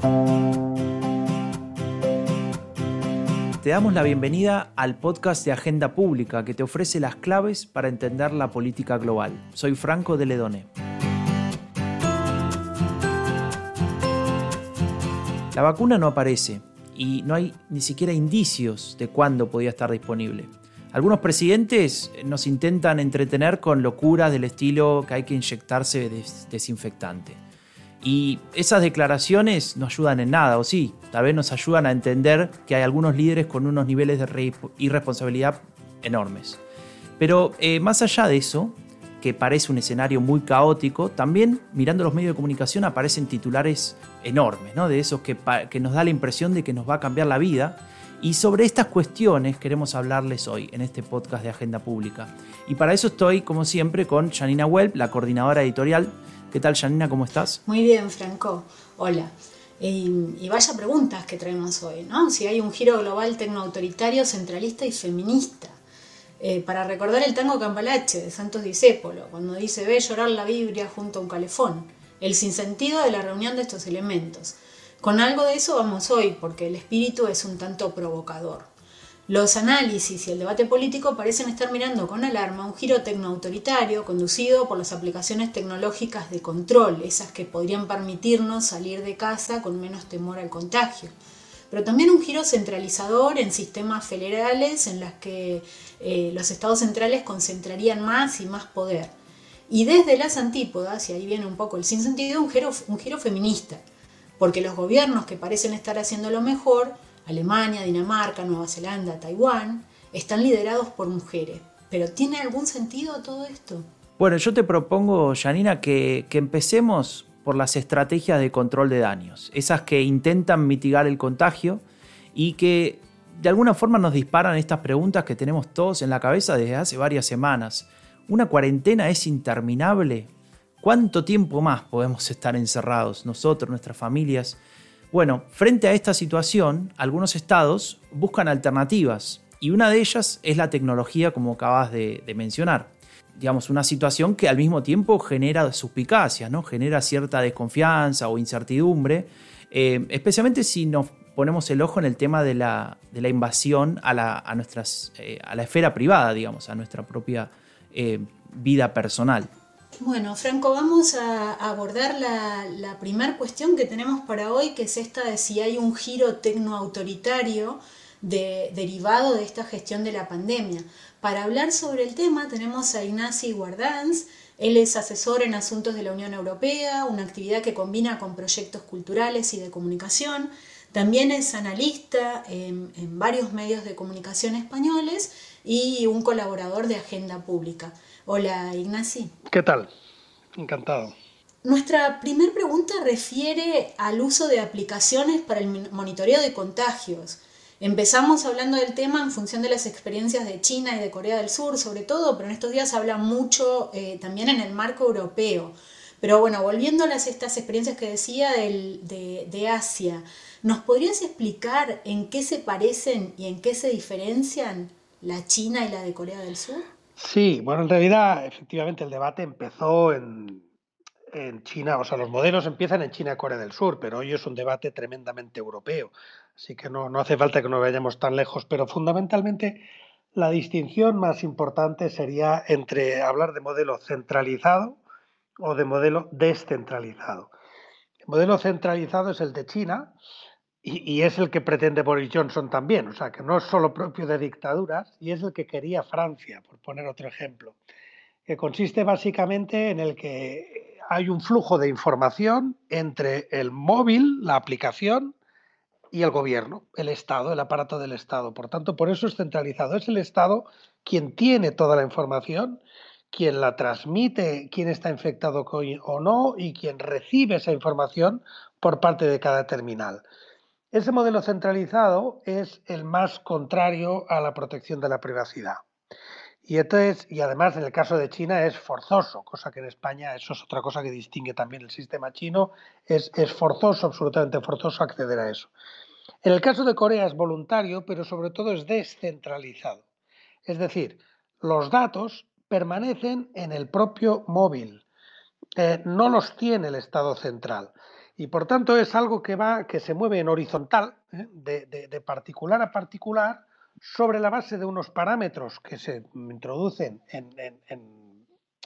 Te damos la bienvenida al podcast de Agenda Pública que te ofrece las claves para entender la política global. Soy Franco de Ledone. La vacuna no aparece y no hay ni siquiera indicios de cuándo podía estar disponible. Algunos presidentes nos intentan entretener con locuras del estilo que hay que inyectarse desinfectante. Y esas declaraciones no ayudan en nada, o sí, tal vez nos ayudan a entender que hay algunos líderes con unos niveles de irresponsabilidad enormes. Pero eh, más allá de eso, que parece un escenario muy caótico, también mirando los medios de comunicación aparecen titulares enormes, ¿no? de esos que, que nos da la impresión de que nos va a cambiar la vida. Y sobre estas cuestiones queremos hablarles hoy en este podcast de Agenda Pública. Y para eso estoy, como siempre, con Janina Welp, la coordinadora editorial ¿Qué tal, Janina? ¿Cómo estás? Muy bien, Franco. Hola. y vaya preguntas que traemos hoy, ¿no? Si hay un giro global tecnoautoritario, centralista y feminista. Eh, para recordar el tango Campalache de Santos Discépolo, cuando dice ve llorar la Biblia junto a un calefón, el sinsentido de la reunión de estos elementos. Con algo de eso vamos hoy, porque el espíritu es un tanto provocador. Los análisis y el debate político parecen estar mirando con alarma un giro tecnoautoritario conducido por las aplicaciones tecnológicas de control, esas que podrían permitirnos salir de casa con menos temor al contagio. Pero también un giro centralizador en sistemas federales en las que eh, los estados centrales concentrarían más y más poder. Y desde las antípodas, y ahí viene un poco el sinsentido, un un giro feminista, porque los gobiernos que parecen estar haciendo lo mejor Alemania, Dinamarca, Nueva Zelanda, Taiwán, están liderados por mujeres. ¿Pero tiene algún sentido todo esto? Bueno, yo te propongo, Janina, que, que empecemos por las estrategias de control de daños, esas que intentan mitigar el contagio y que de alguna forma nos disparan estas preguntas que tenemos todos en la cabeza desde hace varias semanas. ¿Una cuarentena es interminable? ¿Cuánto tiempo más podemos estar encerrados, nosotros, nuestras familias? Bueno, frente a esta situación, algunos estados buscan alternativas y una de ellas es la tecnología, como acabas de, mencionar. Digamos, una situación que al mismo tiempo genera suspicacia, ¿no? genera cierta desconfianza o incertidumbre, eh, especialmente si nos ponemos el ojo en el tema de la, invasión a la, eh, a la esfera privada, digamos, a nuestra propia eh, vida personal. Bueno, Franco, vamos a abordar la, primera cuestión que tenemos para hoy, que es esta de si hay un giro tecnoautoritario de, derivado de esta gestión de la pandemia. Para hablar sobre el tema tenemos a Ignacy Guardans, él es asesor en asuntos de la Unión Europea, una actividad que combina con proyectos culturales y de comunicación. También es analista en varios medios de comunicación españoles y un colaborador de Agenda Pública. Hola, Ignacy. ¿Qué tal? Encantado. Nuestra primera pregunta refiere al uso de aplicaciones para el monitoreo de contagios. Empezamos hablando del tema en función de las experiencias de China y de Corea del Sur, sobre todo, pero en estos días habla mucho eh, también en el marco europeo. Pero bueno, volviendo a las, estas experiencias que decía de, de Asia, ¿nos podrías explicar en qué se parecen y en qué se diferencian la China y la de Corea del Sur? Sí, bueno, en realidad, efectivamente, el debate empezó en, China, o sea, los modelos empiezan en China y Corea del Sur, pero hoy es un debate tremendamente europeo, así que no, no hace falta que nos vayamos tan lejos, pero fundamentalmente la distinción más importante sería entre hablar de modelo centralizado o de modelo descentralizado. El modelo centralizado es el de China, y, es el que pretende Boris Johnson también, o sea, que no es solo propio de dictaduras, y es el que quería Francia, por poner otro ejemplo, que consiste básicamente en el que hay un flujo de información entre el móvil, la aplicación, y el gobierno, el Estado, el aparato del Estado. Por tanto, por eso es centralizado. Es el Estado quien tiene toda la información, quien la transmite, quien está infectado o no, y quien recibe esa información por parte de cada terminal. Ese modelo centralizado es el más contrario a la protección de la privacidad. Y, entonces, y además en el caso de China es forzoso, cosa que en España eso es otra cosa que distingue también el sistema chino, es, es forzoso, absolutamente forzoso acceder a eso. En el caso de Corea es voluntario, pero sobre todo es descentralizado. Es decir, los datos permanecen en el propio móvil, eh, no los tiene el Estado central. Y por tanto es algo que va, que se mueve en horizontal, ¿eh? de, particular a particular, sobre la base de unos parámetros que se introducen en,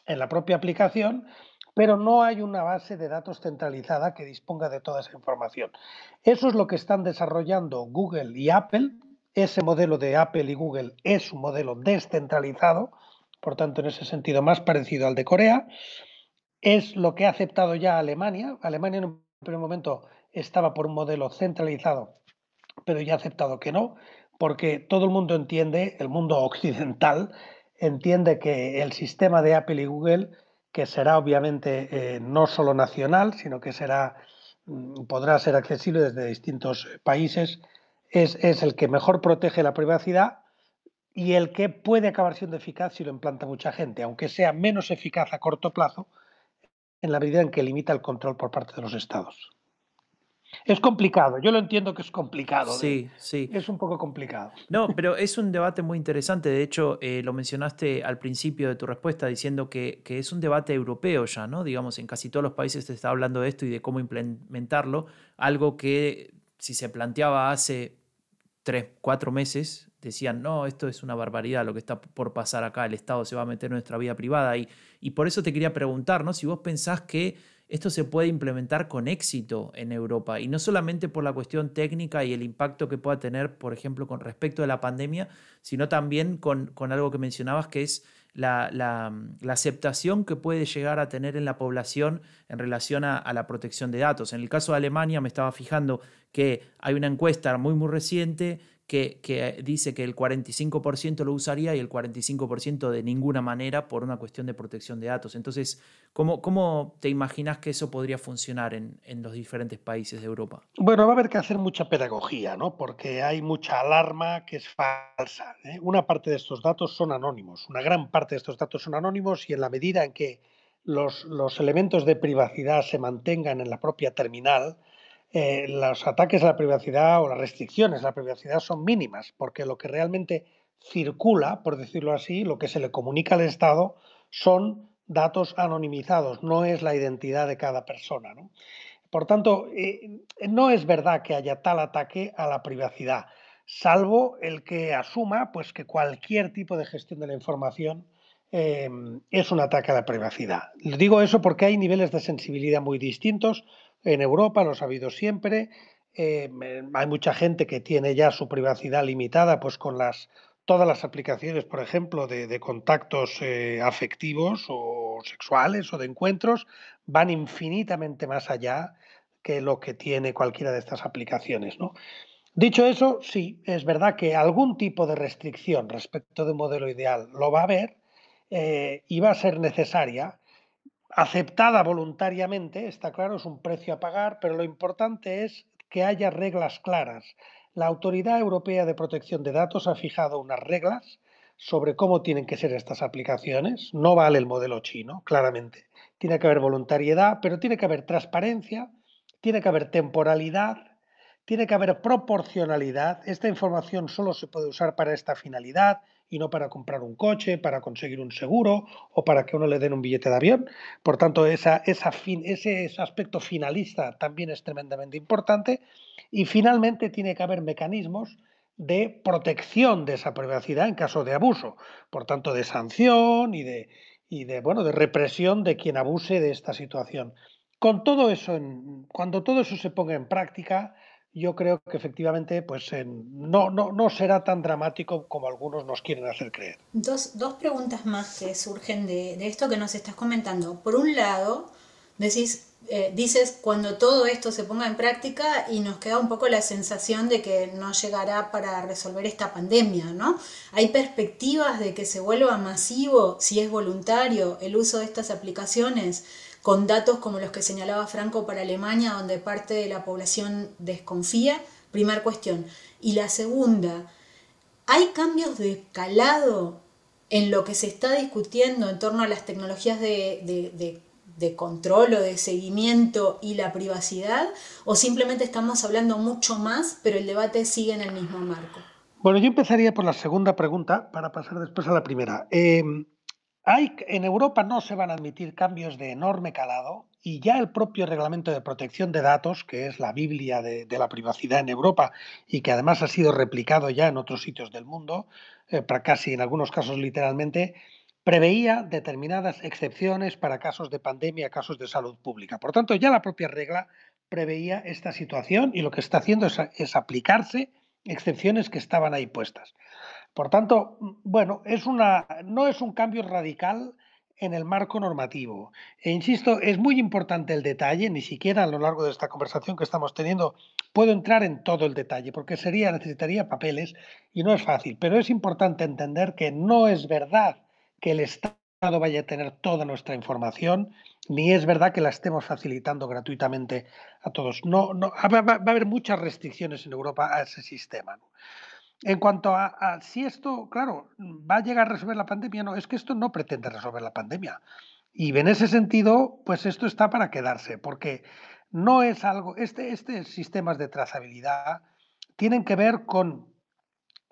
en la propia aplicación, pero no hay una base de datos centralizada que disponga de toda esa información. Eso es lo que están desarrollando Google y Apple. Ese modelo de Apple y Google es un modelo descentralizado, por tanto, en ese sentido, más parecido al de Corea. Es lo que ha aceptado ya Alemania. Alemania en un primer momento estaba por un modelo centralizado, pero ya ha aceptado que no, porque todo el mundo entiende, el mundo occidental, entiende que el sistema de Apple y Google que será obviamente eh, no solo nacional, sino que será, mm, podrá ser accesible desde distintos países, es, es, el que mejor protege la privacidad y el que puede acabar siendo eficaz si lo implanta mucha gente, aunque sea menos eficaz a corto plazo en la medida en que limita el control por parte de los estados. Es complicado, yo lo entiendo que es complicado. Sí, sí. Es un poco complicado. No, pero es un debate muy interesante. De hecho, eh, lo mencionaste al principio de tu respuesta diciendo que, que, es un debate europeo ya, ¿no? Digamos, en casi todos los países se está hablando de esto y de cómo implementarlo. Algo que si se planteaba hace tres, cuatro meses, decían, no, esto es una barbaridad lo que está por pasar acá, el Estado se va a meter en nuestra vida privada. Y, y por eso te quería preguntar, ¿no? Si vos pensás que esto se puede implementar con éxito en Europa y no solamente por la cuestión técnica y el impacto que pueda tener, por ejemplo, con respecto a la pandemia, sino también con, algo que mencionabas que es la, aceptación que puede llegar a tener en la población en relación a, a, la protección de datos. En el caso de Alemania me estaba fijando que hay una encuesta muy, muy reciente que, dice que el 45% lo usaría y el 45% de ninguna manera por una cuestión de protección de datos. Entonces, ¿cómo, cómo te imaginas que eso podría funcionar en, en, los diferentes países de Europa? Bueno, va a haber que hacer mucha pedagogía, ¿no? Porque hay mucha alarma que es falsa. ¿eh? Una parte de estos datos son anónimos, una gran parte de estos datos son anónimos y en la medida en que los, los elementos de privacidad se mantengan en la propia terminal, eh, los ataques a la privacidad o las restricciones a la privacidad son mínimas, porque lo que realmente circula, por decirlo así, lo que se le comunica al Estado son datos anonimizados, no es la identidad de cada persona. Por tanto, eh, no es verdad que haya tal ataque a la privacidad, salvo el que asuma pues, que cualquier tipo de gestión de la información eh, es un ataque a la privacidad. Digo eso porque hay niveles de sensibilidad muy distintos en Europa, lo ha habido siempre. Eh, hay mucha gente que tiene ya su privacidad limitada, pues con las todas las aplicaciones, por ejemplo, de, contactos eh, afectivos o sexuales o de encuentros, van infinitamente más allá que lo que tiene cualquiera de estas aplicaciones. ¿no? Dicho eso, sí, es verdad que algún tipo de restricción respecto de un modelo ideal lo va a haber eh, y va a ser necesaria aceptada voluntariamente, está claro, es un precio a pagar, pero lo importante es que haya reglas claras. La Autoridad Europea de Protección de Datos ha fijado unas reglas sobre cómo tienen que ser estas aplicaciones. No vale el modelo chino, claramente. Tiene que haber voluntariedad, pero tiene que haber transparencia, tiene que haber temporalidad, tiene que haber proporcionalidad. Esta información solo se puede usar para esta finalidad y no para comprar un coche, para conseguir un seguro o para que uno le den un billete de avión. Por tanto, ese, aspecto finalista también es tremendamente importante. Y finalmente tiene que haber mecanismos de protección de esa privacidad en caso de abuso, por tanto de sanción y de, de, de represión de quien abuse de esta situación. Con todo eso, cuando todo eso se ponga en práctica, yo creo que efectivamente pues, no, no, no, será tan dramático como algunos nos quieren hacer creer. Dos, dos preguntas más que surgen de, de, esto que nos estás comentando. Por un lado, decís, eh, dices cuando todo esto se ponga en práctica y nos queda un poco la sensación de que no llegará para resolver esta pandemia, ¿no? ¿Hay perspectivas de que se vuelva masivo, si es voluntario, el uso de estas aplicaciones? Con datos como los que señalaba Franco para Alemania, donde parte de la población desconfía. Primer cuestión. Y la segunda, ¿hay cambios de calado en lo que se está discutiendo en torno a las tecnologías de, control o de seguimiento y la privacidad? ¿O simplemente estamos hablando mucho más, pero el debate sigue en el mismo marco? Bueno, yo empezaría por la segunda pregunta para pasar después a la primera. Eh, Hay, en Europa no se van a admitir cambios de enorme calado y ya el propio reglamento de protección de datos, que es la Biblia de, la privacidad en Europa y que además ha sido replicado ya en otros sitios del mundo, eh, para casi en algunos casos literalmente, preveía determinadas excepciones para casos de pandemia, casos de salud pública. Por tanto, ya la propia regla preveía esta situación y lo que está haciendo es aplicarse excepciones que estaban ahí puestas. Por tanto, bueno, es una, no es un cambio radical en el marco normativo. E insisto, es muy importante el detalle, ni siquiera a lo largo de esta conversación que estamos teniendo puedo entrar en todo el detalle, porque sería, necesitaría papeles y no es fácil, pero es importante entender que no es verdad que el Estado vaya a tener toda nuestra información, ni es verdad que la estemos facilitando gratuitamente a todos. No, va, a haber muchas restricciones en Europa a ese sistema. En cuanto a, si esto, claro, va a llegar a resolver la pandemia, no, es que esto no pretende resolver la pandemia. Y en ese sentido, pues esto está para quedarse, porque no es algo, este, este sistemas de trazabilidad tienen que ver con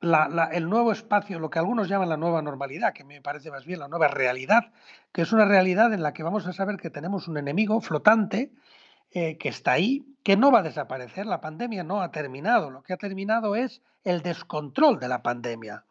el nuevo espacio, lo que algunos llaman la nueva normalidad, que me parece más bien la nueva realidad, que es una realidad en la que vamos a saber que tenemos un enemigo flotante eh, que está ahí, que no va a desaparecer. La pandemia no ha terminado. Lo que ha terminado es el descontrol de la pandemia.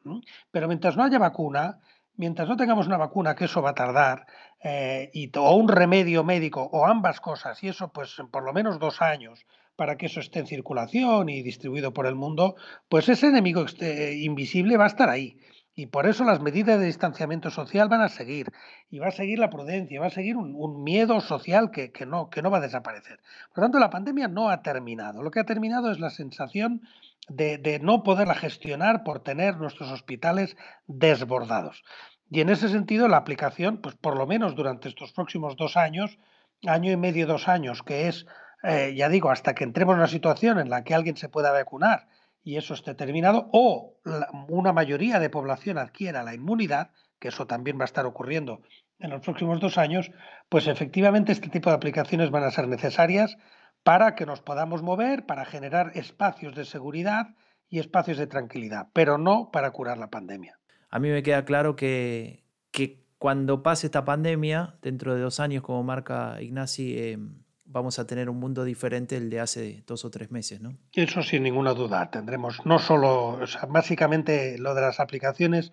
Pero mientras no haya vacuna, mientras no tengamos una vacuna, que eso va a tardar, eh, y, o un remedio médico, o ambas cosas, y eso pues por lo menos dos años, para que eso esté en circulación y distribuido por el mundo, pues ese enemigo este, invisible va a estar ahí. Y por eso las medidas de distanciamiento social van a seguir. Y va a seguir la prudencia, va a seguir un, miedo social que, no, va a desaparecer. Por lo tanto, la pandemia no ha terminado. Lo que ha terminado es la sensación de, no poderla gestionar por tener nuestros hospitales desbordados. Y en ese sentido, la aplicación, pues por lo menos durante estos próximos dos años, año y medio, dos años, que es, eh, ya digo, hasta que entremos en una situación en la que alguien se pueda vacunar y eso esté terminado, o una mayoría de población adquiera la inmunidad, que eso también va a estar ocurriendo en los próximos dos años, pues efectivamente este tipo de aplicaciones van a ser necesarias para que nos podamos mover, para generar espacios de seguridad y espacios de tranquilidad, pero no para curar la pandemia. A mí me queda claro que, que cuando pase esta pandemia, dentro de dos años, como marca Ignasi, eh, vamos a tener un mundo diferente el de hace dos o tres meses, ¿no? Eso sin ninguna duda. Tendremos no solo, o sea, básicamente lo de las aplicaciones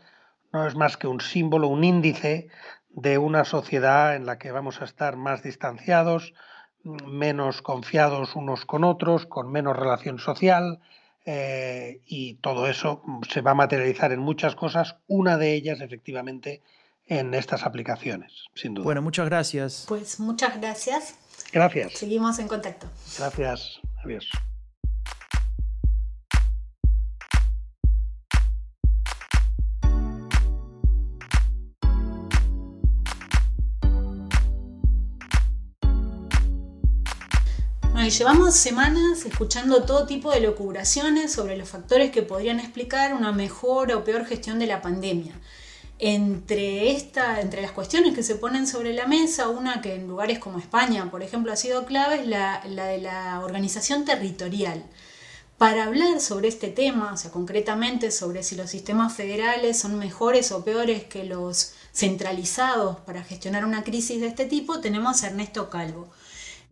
no es más que un símbolo, un índice de una sociedad en la que vamos a estar más distanciados, menos confiados unos con otros, con menos relación social, eh, y todo eso se va a materializar en muchas cosas, una de ellas efectivamente en estas aplicaciones, sin duda. Bueno, muchas gracias. Pues muchas gracias. Gracias. Seguimos en contacto. Gracias. Adiós. y llevamos semanas escuchando todo tipo de locuraciones sobre los factores que podrían explicar una mejor o peor gestión de la pandemia. Entre, esta, entre las cuestiones que se ponen sobre la mesa, una que en lugares como España, por ejemplo, ha sido clave, es la, de la organización territorial. Para hablar sobre este tema, o sea, concretamente sobre si los sistemas federales son mejores o peores que los centralizados para gestionar una crisis de este tipo, tenemos a Ernesto Calvo.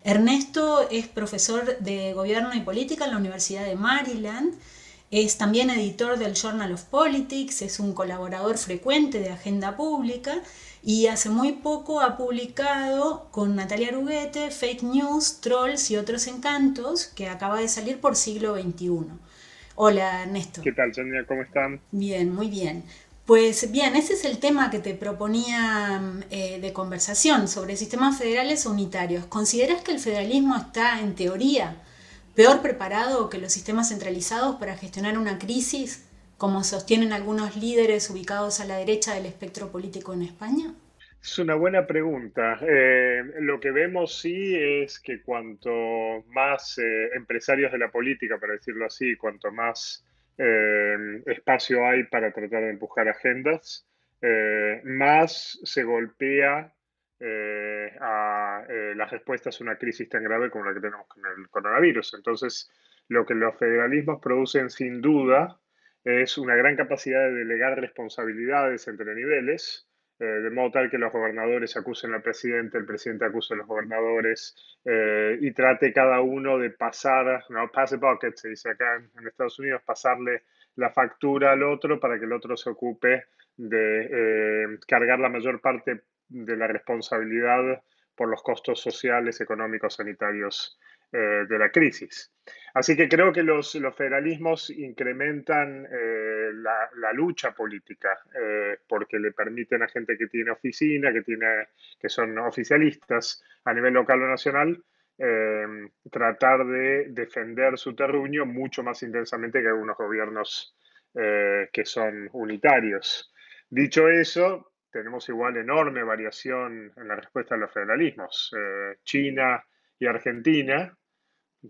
Ernesto es profesor de Gobierno y Política en la Universidad de Maryland es también editor del Journal of Politics, es un colaborador frecuente de Agenda Pública y hace muy poco ha publicado con Natalia Ruguete Fake News, Trolls y otros encantos que acaba de salir por siglo XXI. Hola Ernesto. ¿Qué tal, Sonia? ¿Cómo están? Bien, muy bien. Pues bien, ese es el tema que te proponía eh, de conversación sobre sistemas federales unitarios. ¿Consideras que el federalismo está en teoría peor preparado que los sistemas centralizados para gestionar una crisis, como sostienen algunos líderes ubicados a la derecha del espectro político en España? Es una buena pregunta. Eh, lo que vemos sí es que cuanto más eh, empresarios de la política, para decirlo así, cuanto más eh, espacio hay para tratar de empujar agendas, más se golpea eh, a eh, las respuestas a una crisis tan grave como la que tenemos con el coronavirus. Entonces, lo que los federalismos producen sin duda es una gran capacidad de delegar responsabilidades entre niveles eh, de modo tal que los gobernadores acusen al presidente, el presidente acuse a los gobernadores y trate cada uno de pasar, no, pass the bucket, se dice acá en, Estados Unidos, pasarle la factura al otro para que el otro se ocupe de cargar la mayor parte de la responsabilidad por los costos sociales, económicos, sanitarios eh, de la crisis. Así que creo que los, federalismos incrementan eh, la, lucha política eh, porque le permiten a gente que tiene oficina, que, tiene, que son oficialistas a nivel local o nacional, tratar de defender su terruño mucho más intensamente que algunos gobiernos que son unitarios. Dicho eso, tenemos igual enorme variación en la respuesta a los federalismos. China y Argentina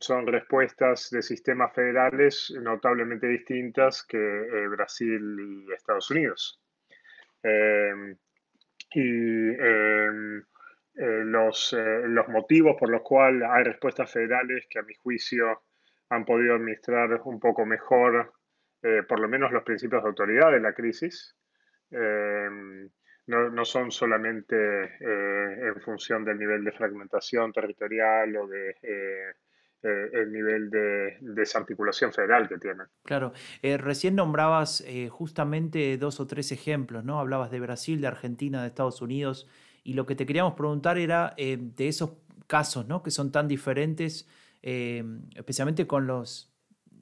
son respuestas de sistemas federales notablemente distintas que eh, Brasil y Estados Unidos. Em, y em, eh, los, eh, los, motivos por los cuales hay respuestas federales que a mi juicio han podido administrar un poco mejor, por lo menos los principios de autoridad de la crisis, em, no, no, son solamente en función del nivel de fragmentación territorial o de eh, el nivel de desarticulación federal que tienen. Claro, eh, recién nombrabas eh, justamente dos o tres ejemplos, ¿no? Hablabas de Brasil, de Argentina, de Estados Unidos, y lo que te queríamos preguntar era de esos casos, ¿no? Que son tan diferentes, especialmente con los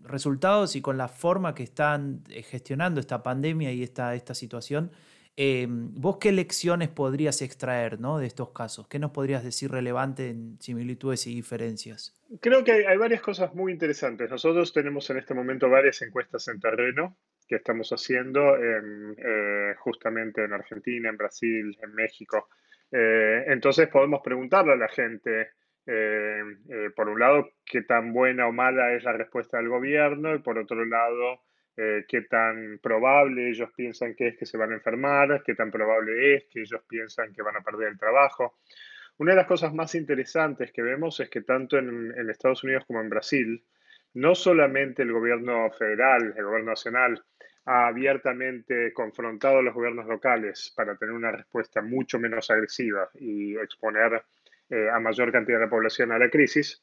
resultados y con la forma que están gestionando esta pandemia y esta, esta situación. ¿Vos qué lecciones podrías extraer ¿no? de estos casos? ¿Qué nos podrías decir relevante en similitudes y diferencias? Creo que hay, varias cosas muy interesantes. Nosotros tenemos en este momento varias encuestas en terreno que estamos haciendo eh, justamente en Argentina, en Brasil, en México. Eh, entonces podemos preguntarle a la gente, eh, por un lado, qué tan buena o mala es la respuesta del gobierno y por otro lado, qué tan probable ellos piensan que es que se van a enfermar, qué tan probable es que ellos piensan que van a perder el trabajo. Una de las cosas más interesantes que vemos es que tanto en, Estados Unidos como en Brasil, no solamente el gobierno federal, el gobierno nacional, ha abiertamente confrontado a los gobiernos locales para tener una respuesta mucho menos agresiva y exponer eh, a mayor cantidad de la población a la crisis,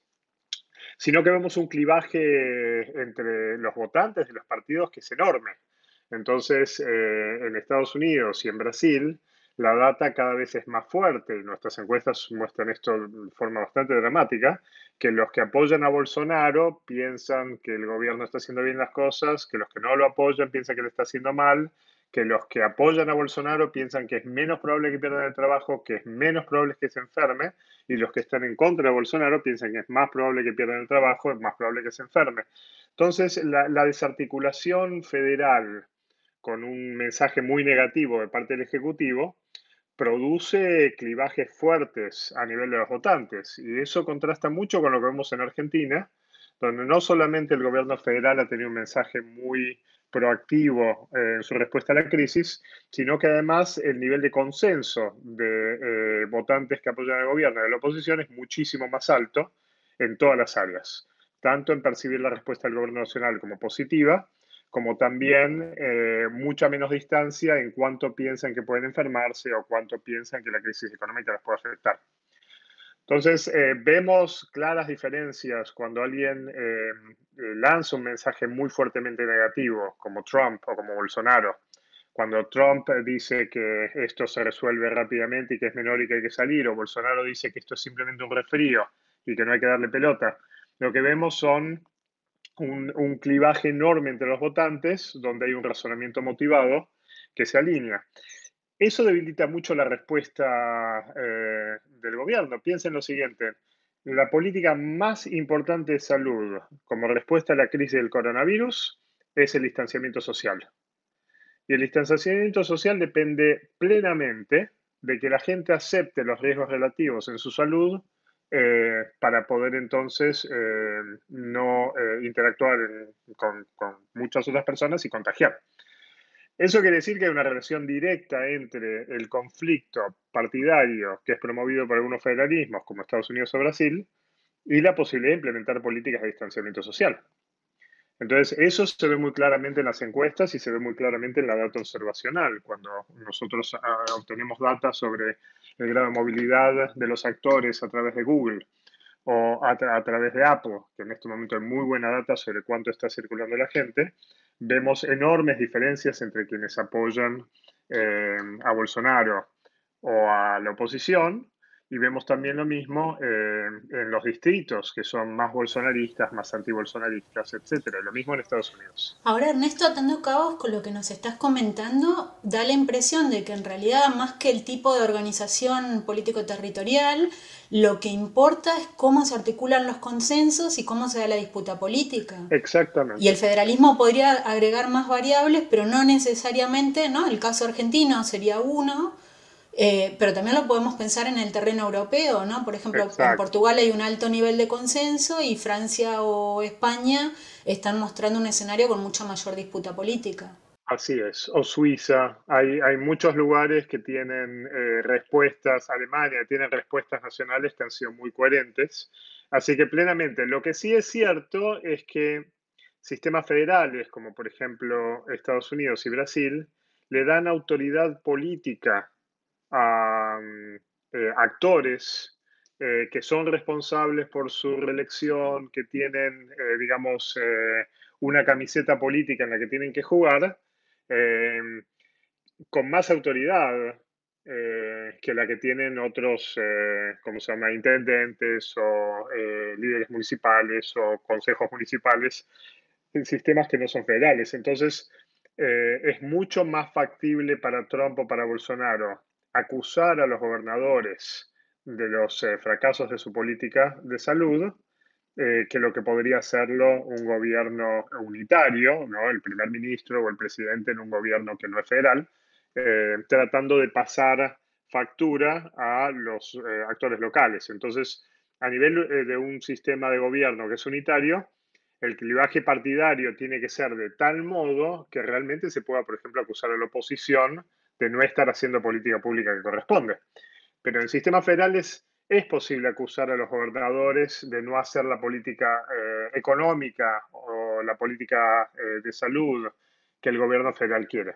sino que vemos un clivaje entre los votantes de los partidos que es enorme. Entonces, eh, en Estados Unidos y en Brasil, la data cada vez es más fuerte nuestras encuestas muestran esto de forma bastante dramática, que los que apoyan a Bolsonaro piensan que el gobierno está haciendo bien las cosas, que los que no lo apoyan piensan que le está haciendo mal, que los que apoyan a Bolsonaro piensan que es menos probable que pierdan el trabajo, que es menos probable que se enferme, y los que están en contra de Bolsonaro piensan que es más probable que pierdan el trabajo, es más probable que se enferme. Entonces, la, la desarticulación federal con un mensaje muy negativo de parte del Ejecutivo, produce clivajes fuertes a nivel de los votantes. Y eso contrasta mucho con lo que vemos en Argentina, donde no solamente el gobierno federal ha tenido un mensaje muy proactivo eh, en su respuesta a la crisis, sino que además el nivel de consenso de eh, votantes que apoyan al gobierno y de la oposición es muchísimo más alto en todas las áreas, tanto en percibir la respuesta del gobierno nacional como positiva, como también eh, mucha menos distancia en cuánto piensan que pueden enfermarse o cuánto piensan que la crisis económica les puede afectar. Entonces, eh, vemos claras diferencias cuando alguien eh, lanza un mensaje muy fuertemente negativo, como Trump o como Bolsonaro. Cuando Trump dice que esto se resuelve rápidamente y que es menor y que hay que salir, o Bolsonaro dice que esto es simplemente un resfrío y que no hay que darle pelota, lo que vemos son un, clivaje enorme entre los votantes, donde hay un razonamiento motivado que se alinea. Eso debilita mucho la respuesta eh, del gobierno. Piensen lo siguiente, la política más importante de salud como respuesta a la crisis del coronavirus es el distanciamiento social. Y el distanciamiento social depende plenamente de que la gente acepte los riesgos relativos en su salud eh, para poder entonces eh, no interactuar con, muchas otras personas y contagiar. Eso quiere decir que hay una relación directa entre el conflicto partidario que es promovido por algunos federalismos como Estados Unidos o Brasil y la posibilidad de implementar políticas de distanciamiento social. Entonces, eso se ve muy claramente en las encuestas y se ve muy claramente en la data observacional. Cuando nosotros ah, obtenemos data sobre el grado de movilidad de los actores a través de Google o a, través de Apple, que en este momento hay muy buena data sobre cuánto está circulando la gente, vemos enormes diferencias entre quienes apoyan eh, a Bolsonaro o a la oposición y vemos también lo mismo eh, en los distritos, que son más bolsonaristas, más antibolsonaristas, etc. Lo mismo en Estados Unidos. Ahora, Ernesto, atando cabos con lo que nos estás comentando, da la impresión de que en realidad, más que el tipo de organización político-territorial, lo que importa es cómo se articulan los consensos y cómo se da la disputa política. Exactamente. Y el federalismo podría agregar más variables, pero no necesariamente, ¿no? El caso argentino sería uno eh, pero también lo podemos pensar en el terreno europeo, ¿no? Por ejemplo, en Portugal hay un alto nivel de consenso y Francia o España están mostrando un escenario con mucha mayor disputa política. Así es, o Suiza, hay, hay muchos lugares que tienen eh, respuestas, Alemania tiene respuestas nacionales que han sido muy coherentes, así que plenamente, lo que sí es cierto es que sistemas federales, como por ejemplo Estados Unidos y Brasil, le dan autoridad política a eh, actores eh, que son responsables por su reelección, que tienen, eh, digamos, una camiseta política en la que tienen que jugar, con más autoridad que la que tienen otros, como se llama?, intendentes o líderes municipales o consejos municipales en sistemas que no son federales. Entonces, es mucho más factible para Trump o para Bolsonaro acusar a los gobernadores de los eh, fracasos de su política de salud eh, que lo que podría hacerlo un gobierno unitario, ¿no? el primer ministro o el presidente en un gobierno que no es federal, eh, tratando de pasar factura a los actores locales. Entonces, a nivel de un sistema de gobierno que es unitario, el clivaje partidario tiene que ser de tal modo que realmente se pueda, por ejemplo, acusar a la oposición de no estar haciendo política pública que corresponde. Pero en sistemas federales es posible acusar a los gobernadores de no hacer la política eh, económica o la política eh, de salud que el gobierno federal quiere.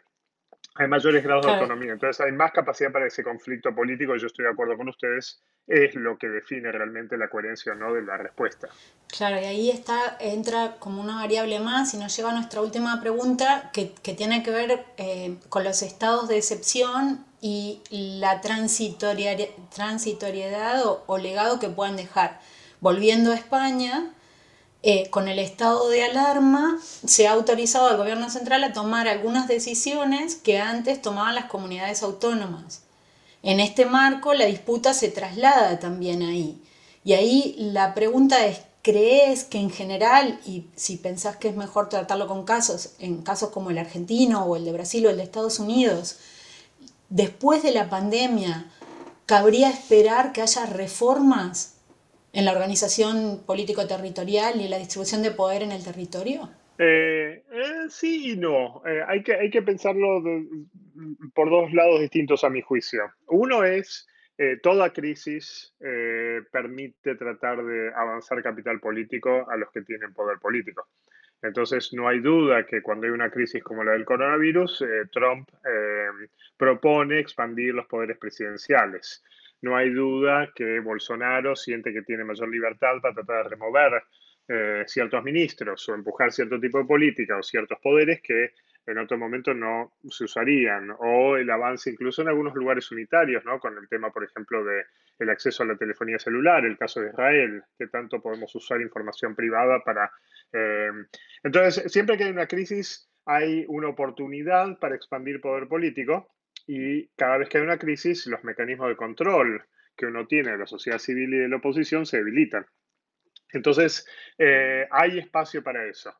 Hay mayores grados de autonomía, entonces hay más capacidad para ese conflicto político, yo estoy de acuerdo con ustedes, es lo que define realmente la coherencia o no de la respuesta. Claro, y ahí está, entra como una variable más y nos lleva a nuestra última pregunta que, que tiene que ver eh, con los estados de excepción y la transitoriedad, transitoriedad o, legado que puedan dejar. Volviendo a España, eh, con el estado de alarma se ha autorizado al gobierno central a tomar algunas decisiones que antes tomaban las comunidades autónomas. En este marco la disputa se traslada también ahí. Y ahí la pregunta es, ¿crees que en general, y si pensás que es mejor tratarlo con casos, en casos como el argentino o el de Brasil o el de Estados Unidos, después de la pandemia, cabría esperar que haya reformas en la organización político-territorial y la distribución de poder en el territorio? Eh, eh, sí y no. Eh, hay, que, hay que pensarlo por dos lados distintos a mi juicio. Uno es, toda crisis permite tratar de avanzar capital político a los que tienen poder político. Entonces, no hay duda que cuando hay una crisis como la del coronavirus, Trump propone expandir los poderes presidenciales. No hay duda que Bolsonaro siente que tiene mayor libertad para tratar de remover eh, ciertos ministros o empujar cierto tipo de política o ciertos poderes que en otro momento no se usarían, o el avance incluso en algunos lugares unitarios, ¿no? con el tema, por ejemplo, de el acceso a la telefonía celular, el caso de Israel, que tanto podemos usar información privada para... Eh, entonces, siempre que hay una crisis, hay una oportunidad para expandir poder político y cada vez que hay una crisis, los mecanismos de control que uno tiene de la sociedad civil y de la oposición se debilitan. Entonces, eh, hay espacio para eso.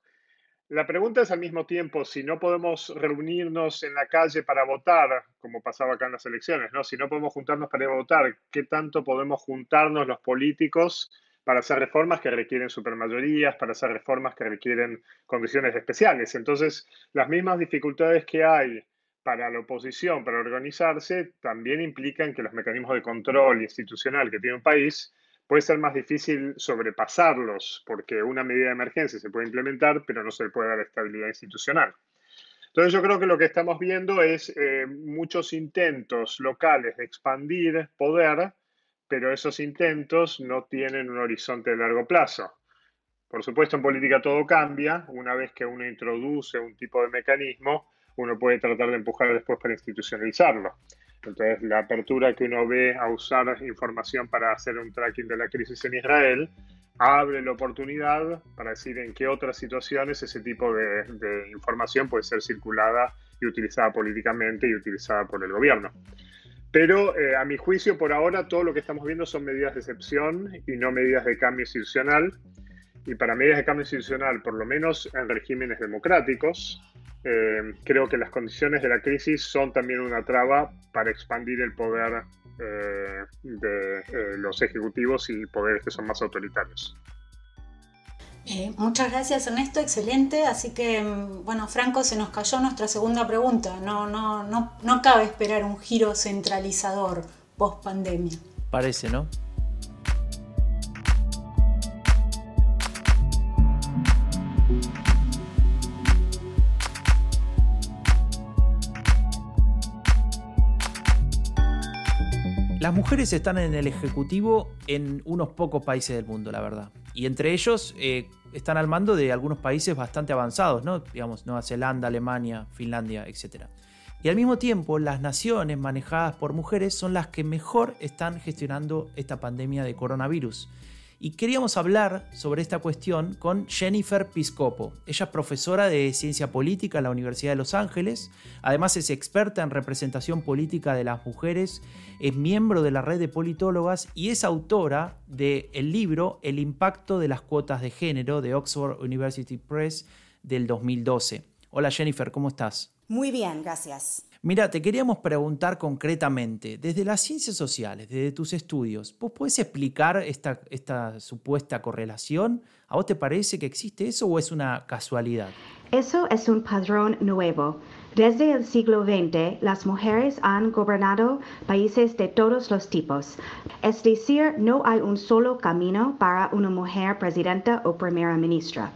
La pregunta es al mismo tiempo, si no podemos reunirnos en la calle para votar, como pasaba acá en las elecciones, ¿no? Si no podemos juntarnos para votar, ¿qué tanto podemos juntarnos los políticos para hacer reformas que requieren supermayorías, para hacer reformas que requieren condiciones especiales? Entonces, las mismas dificultades que hay para la oposición, para organizarse, también implican que los mecanismos de control institucional que tiene un país puede ser más difícil sobrepasarlos porque una medida de emergencia se puede implementar, pero no se le puede dar estabilidad institucional. Entonces yo creo que lo que estamos viendo es eh, muchos intentos locales de expandir poder, pero esos intentos no tienen un horizonte de largo plazo. Por supuesto, en política todo cambia. Una vez que uno introduce un tipo de mecanismo, uno puede tratar de empujar después para institucionalizarlo. Entonces, la apertura que uno ve a usar información para hacer un tracking de la crisis en Israel abre la oportunidad para decir en qué otras situaciones ese tipo de, información puede ser circulada y utilizada políticamente y utilizada por el gobierno. Pero eh, a mi juicio, por ahora, todo lo que estamos viendo son medidas de excepción y no medidas de cambio institucional. Y para medidas de cambio institucional, por lo menos en regímenes democráticos, eh, creo que las condiciones de la crisis son también una traba para expandir el poder eh, de eh, los ejecutivos y poderes que son más autoritarios. muchas gracias Ernesto, excelente. Así que, mm, bueno, Franco, se nos cayó nuestra segunda pregunta. No, no, no, no cabe esperar un giro centralizador post pandemia. Parece, ¿no? Las mujeres están en el Ejecutivo en unos pocos países del mundo, la verdad. Y entre ellos eh, están al mando de algunos países bastante avanzados, ¿no? Digamos, Nueva Zelanda, Alemania, Finlandia, etc. Y al mismo tiempo, las naciones manejadas por mujeres son las que mejor están gestionando esta pandemia de coronavirus. Y queríamos hablar sobre esta cuestión con Jennifer Piscopo. Ella es profesora de ciencia política en la Universidad de Los Ángeles, además es experta en representación política de las mujeres, es miembro de la red de politólogas y es autora del libro El impacto de las cuotas de género de Oxford University Press del 2012. Hola Jennifer, ¿cómo estás? Muy bien, gracias. Mira, te queríamos preguntar concretamente, desde las ciencias sociales, desde tus estudios, ¿vos podés explicar esta, esta supuesta correlación? ¿A vos te parece que existe eso o es una casualidad? Eso es un padrón nuevo. Desde el siglo XX, las mujeres han gobernado países de todos los tipos. Es decir, no hay un solo camino para una mujer presidenta o primera ministra.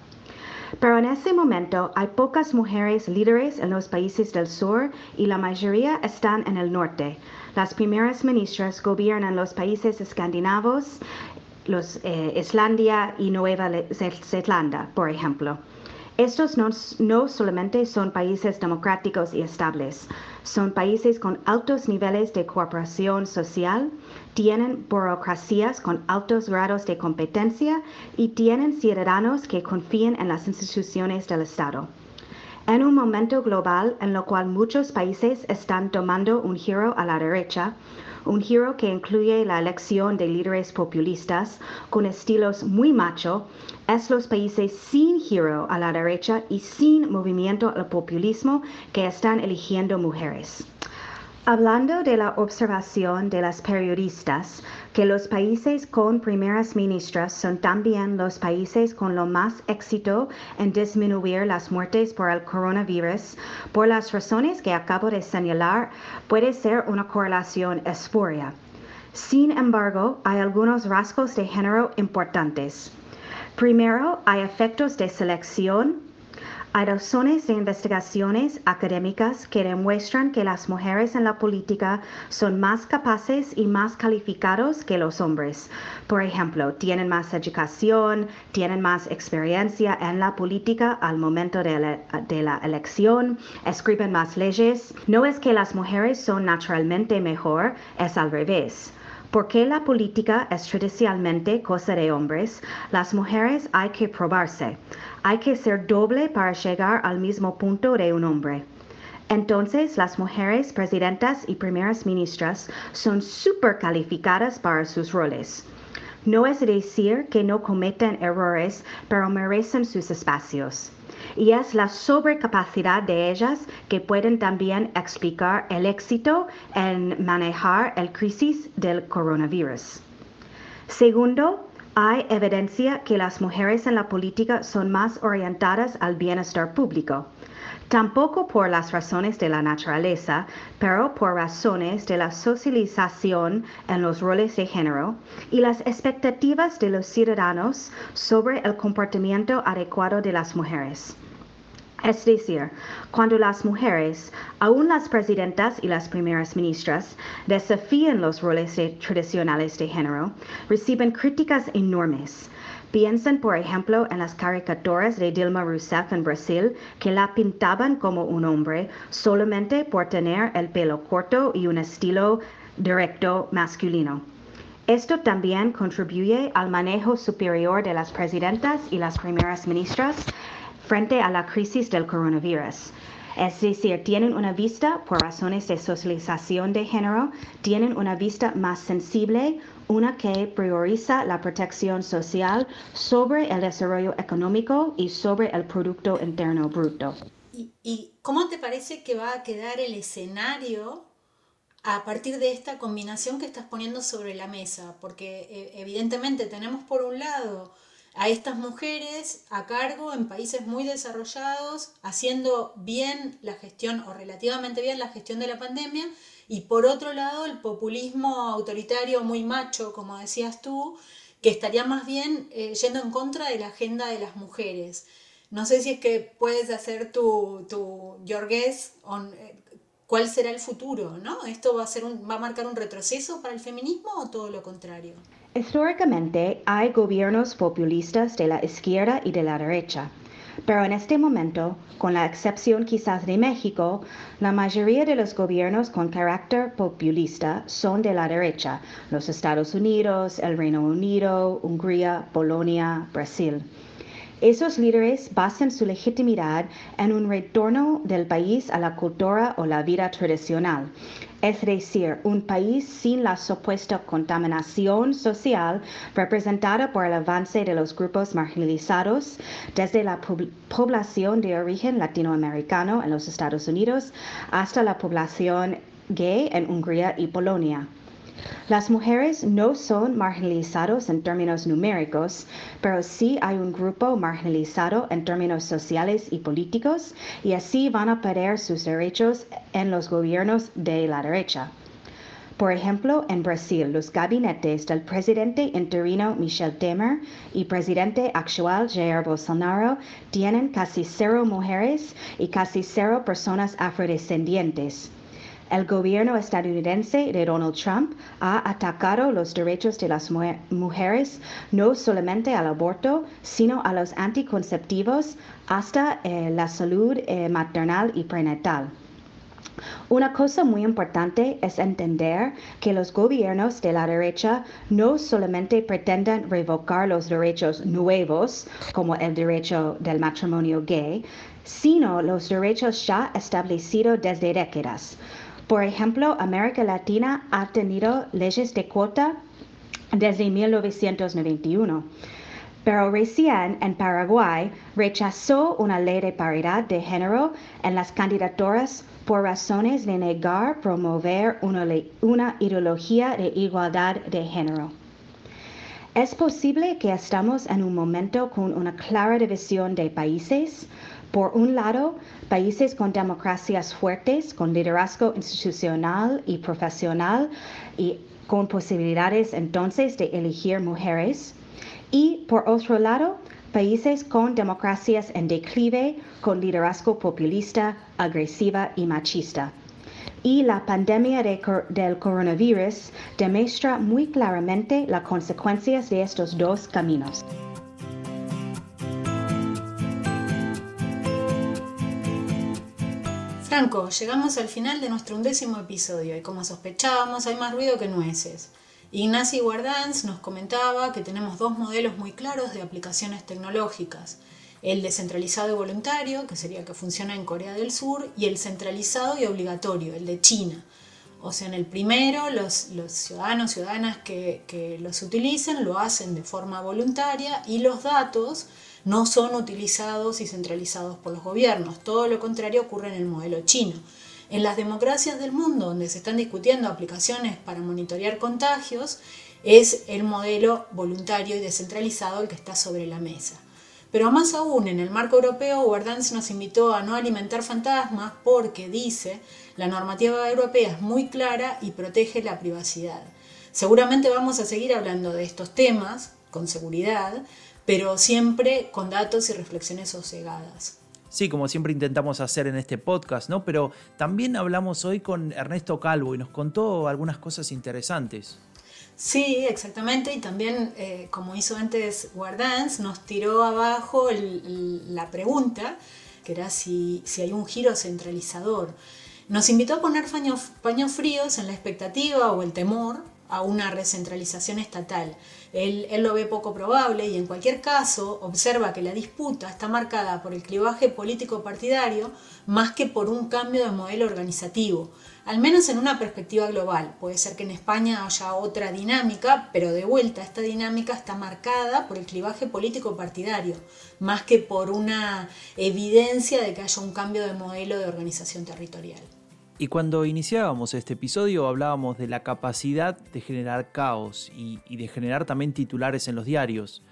Pero en ese momento hay pocas mujeres líderes en los países del sur y la mayoría están en el norte. Las primeras ministras gobiernan los países escandinavos, los, eh, Islandia y Nueva Zelanda, por ejemplo. Estos no, solamente son países democráticos y estables, son países con altos niveles de cooperación social, tienen burocracias con altos grados de competencia y tienen ciudadanos que confían en las instituciones del Estado. En un momento global en lo cual muchos países están tomando un giro a la derecha, un giro que incluye la elección de líderes populistas con estilos muy macho, es los países sin giro a la derecha y sin movimiento al populismo que están eligiendo mujeres. Hablando de la observación de las periodistas, que los países con primeras ministras son también los países con lo más éxito en disminuir las muertes por el coronavirus, por las razones que acabo de señalar, puede ser una correlación espuria. Sin embargo, hay algunos rasgos de género importantes. Primero, hay efectos de selección hay razones de investigaciones académicas que demuestran que las mujeres en la política son más capaces y más calificados que los hombres. Por ejemplo, tienen más educación, tienen más experiencia en la política al momento de la, elección, escriben más leyes. No es que las mujeres son naturalmente mejor, es al revés. Porque la política es tradicionalmente cosa de hombres, las mujeres hay que probarse. Hay que ser doble para llegar al mismo punto de un hombre. Entonces, las mujeres presidentas y primeras ministras son súper calificadas para sus roles. No es decir que no cometen errores, pero merecen sus espacios y es la sobrecapacidad de ellas que pueden también explicar el éxito en manejar el crisis del coronavirus. Segundo, hay evidencia que las mujeres en la política son más orientadas al bienestar público. Tampoco por las razones de la naturaleza, pero por razones de la socialización en los roles de género y las expectativas de los ciudadanos sobre el comportamiento adecuado de las mujeres. Es decir, cuando las mujeres, aún las presidentas y las primeras ministras, desafían los roles tradicionales de género, reciben críticas enormes. Piensen, por ejemplo, en las caricaturas de Dilma Rousseff en Brasil, que la pintaban como un hombre solamente por tener el pelo corto y un estilo directo masculino. Esto también contribuye al manejo superior de las presidentas y las primeras ministras frente a la crisis del coronavirus. Es decir, tienen una vista, por razones de socialización de género, tienen una vista más sensible, una que prioriza la protección social sobre el desarrollo económico y sobre el Producto Interno Bruto. ¿Y, cómo te parece que va a quedar el escenario a partir de esta combinación que estás poniendo sobre la mesa? Porque eh, evidentemente tenemos por un lado a estas mujeres a cargo en países muy desarrollados, haciendo bien la gestión o relativamente bien la gestión de la pandemia, y por otro lado el populismo autoritario muy macho, como decías tú, que estaría más bien eh, yendo en contra de la agenda de las mujeres. No sé si es que puedes hacer tu, tu your eh, cuál será el futuro, ¿no? ¿Esto va a, ser un, va a marcar un retroceso para el feminismo o todo lo contrario? Históricamente hay gobiernos populistas de la izquierda y de la derecha, pero en este momento, con la excepción quizás de México, la mayoría de los gobiernos con carácter populista son de la derecha, los Estados Unidos, el Reino Unido, Hungría, Polonia, Brasil. Esos líderes basan su legitimidad en un retorno del país a la cultura o la vida tradicional, es decir, un país sin la supuesta contaminación social representada por el avance de los grupos marginalizados, desde la población de origen latinoamericano en los Estados Unidos hasta la población gay en Hungría y Polonia. Las mujeres no son marginalizados en términos numéricos, pero sí hay un grupo marginalizado en términos sociales y políticos y así van a perder sus derechos en los gobiernos de la derecha. Por ejemplo, en Brasil, los gabinetes del presidente interino Michel Temer y presidente actual Jair Bolsonaro tienen casi cero mujeres y casi cero personas afrodescendientes. El gobierno estadounidense de Donald Trump ha atacado los derechos de las mujeres no solamente al aborto, sino a los anticonceptivos hasta eh, la salud eh, maternal y prenatal. Una cosa muy importante es entender que los gobiernos de la derecha no solamente pretenden revocar los derechos nuevos, como el derecho del matrimonio gay, sino los derechos ya establecidos desde décadas. Por ejemplo, América Latina ha tenido leyes de cuota desde 1991. Pero recién en Paraguay rechazó una ley de paridad de género en las candidaturas por razones de negar promover una, una ideología de igualdad de género. Es posible que estamos en un momento con una clara división de países por un lado, países con democracias fuertes, con liderazgo institucional y profesional y con posibilidades entonces de elegir mujeres. Y por otro lado, países con democracias en declive, con liderazgo populista, agresiva y machista. Y la pandemia del coronavirus demuestra muy claramente las consecuencias de estos dos caminos. Franco, llegamos al final de nuestro undécimo episodio y como sospechábamos hay más ruido que nueces. Ignacio Guardans nos comentaba que tenemos dos modelos muy claros de aplicaciones tecnológicas. El descentralizado y voluntario, que sería que funciona en Corea del Sur, y el centralizado y obligatorio, el de China. O sea, en el primero, los, los ciudadanos, ciudadanas que, que los utilicen lo hacen de forma voluntaria y los datos no son utilizados y centralizados por los gobiernos. Todo lo contrario ocurre en el modelo chino. En las democracias del mundo, donde se están discutiendo aplicaciones para monitorear contagios, es el modelo voluntario y descentralizado el que está sobre la mesa. Pero más aún, en el marco europeo, Guardans nos invitó a no alimentar fantasmas porque, dice, la normativa europea es muy clara y protege la privacidad. Seguramente vamos a seguir hablando de estos temas con seguridad, pero siempre con datos y reflexiones sosegadas. Sí, como siempre intentamos hacer en este podcast, ¿no? Pero también hablamos hoy con Ernesto Calvo y nos contó algunas cosas interesantes. Sí, exactamente, y también, eh, como hizo antes Guardans, nos tiró abajo la pregunta, que era si, si, hay un giro centralizador. Nos invitó a poner paños fríos en la expectativa o el temor a una recentralización estatal. Él, lo ve poco probable y en cualquier caso observa que la disputa está marcada por el clivaje político partidario más que por un cambio de modelo organizativo, al menos en una perspectiva global. Puede ser que en España haya otra dinámica, pero de vuelta esta dinámica está marcada por el clivaje político partidario, más que por una evidencia de que haya un cambio de modelo de organización territorial. Y cuando iniciábamos este episodio hablábamos de la capacidad de generar caos y, de generar también titulares en los diarios.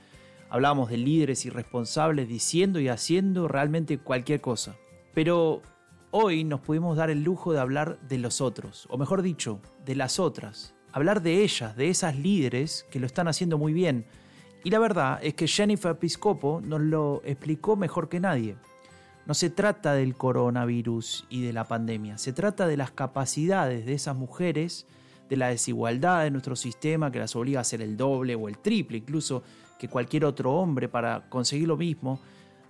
Hablábamos de líderes irresponsables diciendo y haciendo realmente cualquier cosa. Pero hoy nos pudimos dar el lujo de hablar de los otros, o mejor dicho, de las otras. Hablar de ellas, de esas líderes que lo están haciendo muy bien. Y la verdad es que Jennifer Piscopo nos lo explicó mejor que nadie. No se trata del coronavirus y de la pandemia, se trata de las capacidades de esas mujeres, de la desigualdad de nuestro sistema que las obliga a hacer el doble o el triple incluso que cualquier otro hombre para conseguir lo mismo,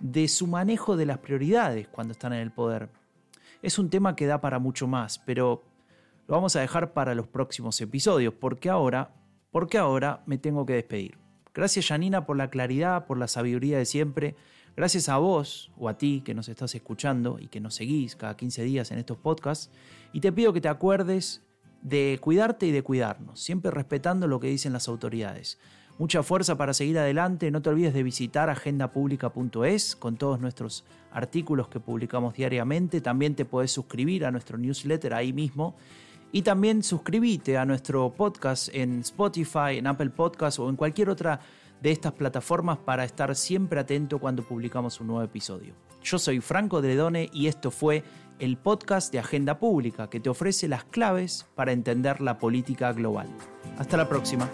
de su manejo de las prioridades cuando están en el poder. Es un tema que da para mucho más, pero lo vamos a dejar para los próximos episodios, porque ahora, porque ahora me tengo que despedir. Gracias Janina por la claridad, por la sabiduría de siempre Gracias a vos o a ti que nos estás escuchando y que nos seguís cada 15 días en estos podcasts. Y te pido que te acuerdes de cuidarte y de cuidarnos, siempre respetando lo que dicen las autoridades. Mucha fuerza para seguir adelante. No te olvides de visitar agendapublica.es con todos nuestros artículos que publicamos diariamente. También te puedes suscribir a nuestro newsletter ahí mismo. Y también suscríbete a nuestro podcast en Spotify, en Apple Podcasts o en cualquier otra de estas plataformas para estar siempre atento cuando publicamos un nuevo episodio. Yo soy Franco Dredone y esto fue el podcast de Agenda Pública que te ofrece las claves para entender la política global. Hasta la próxima.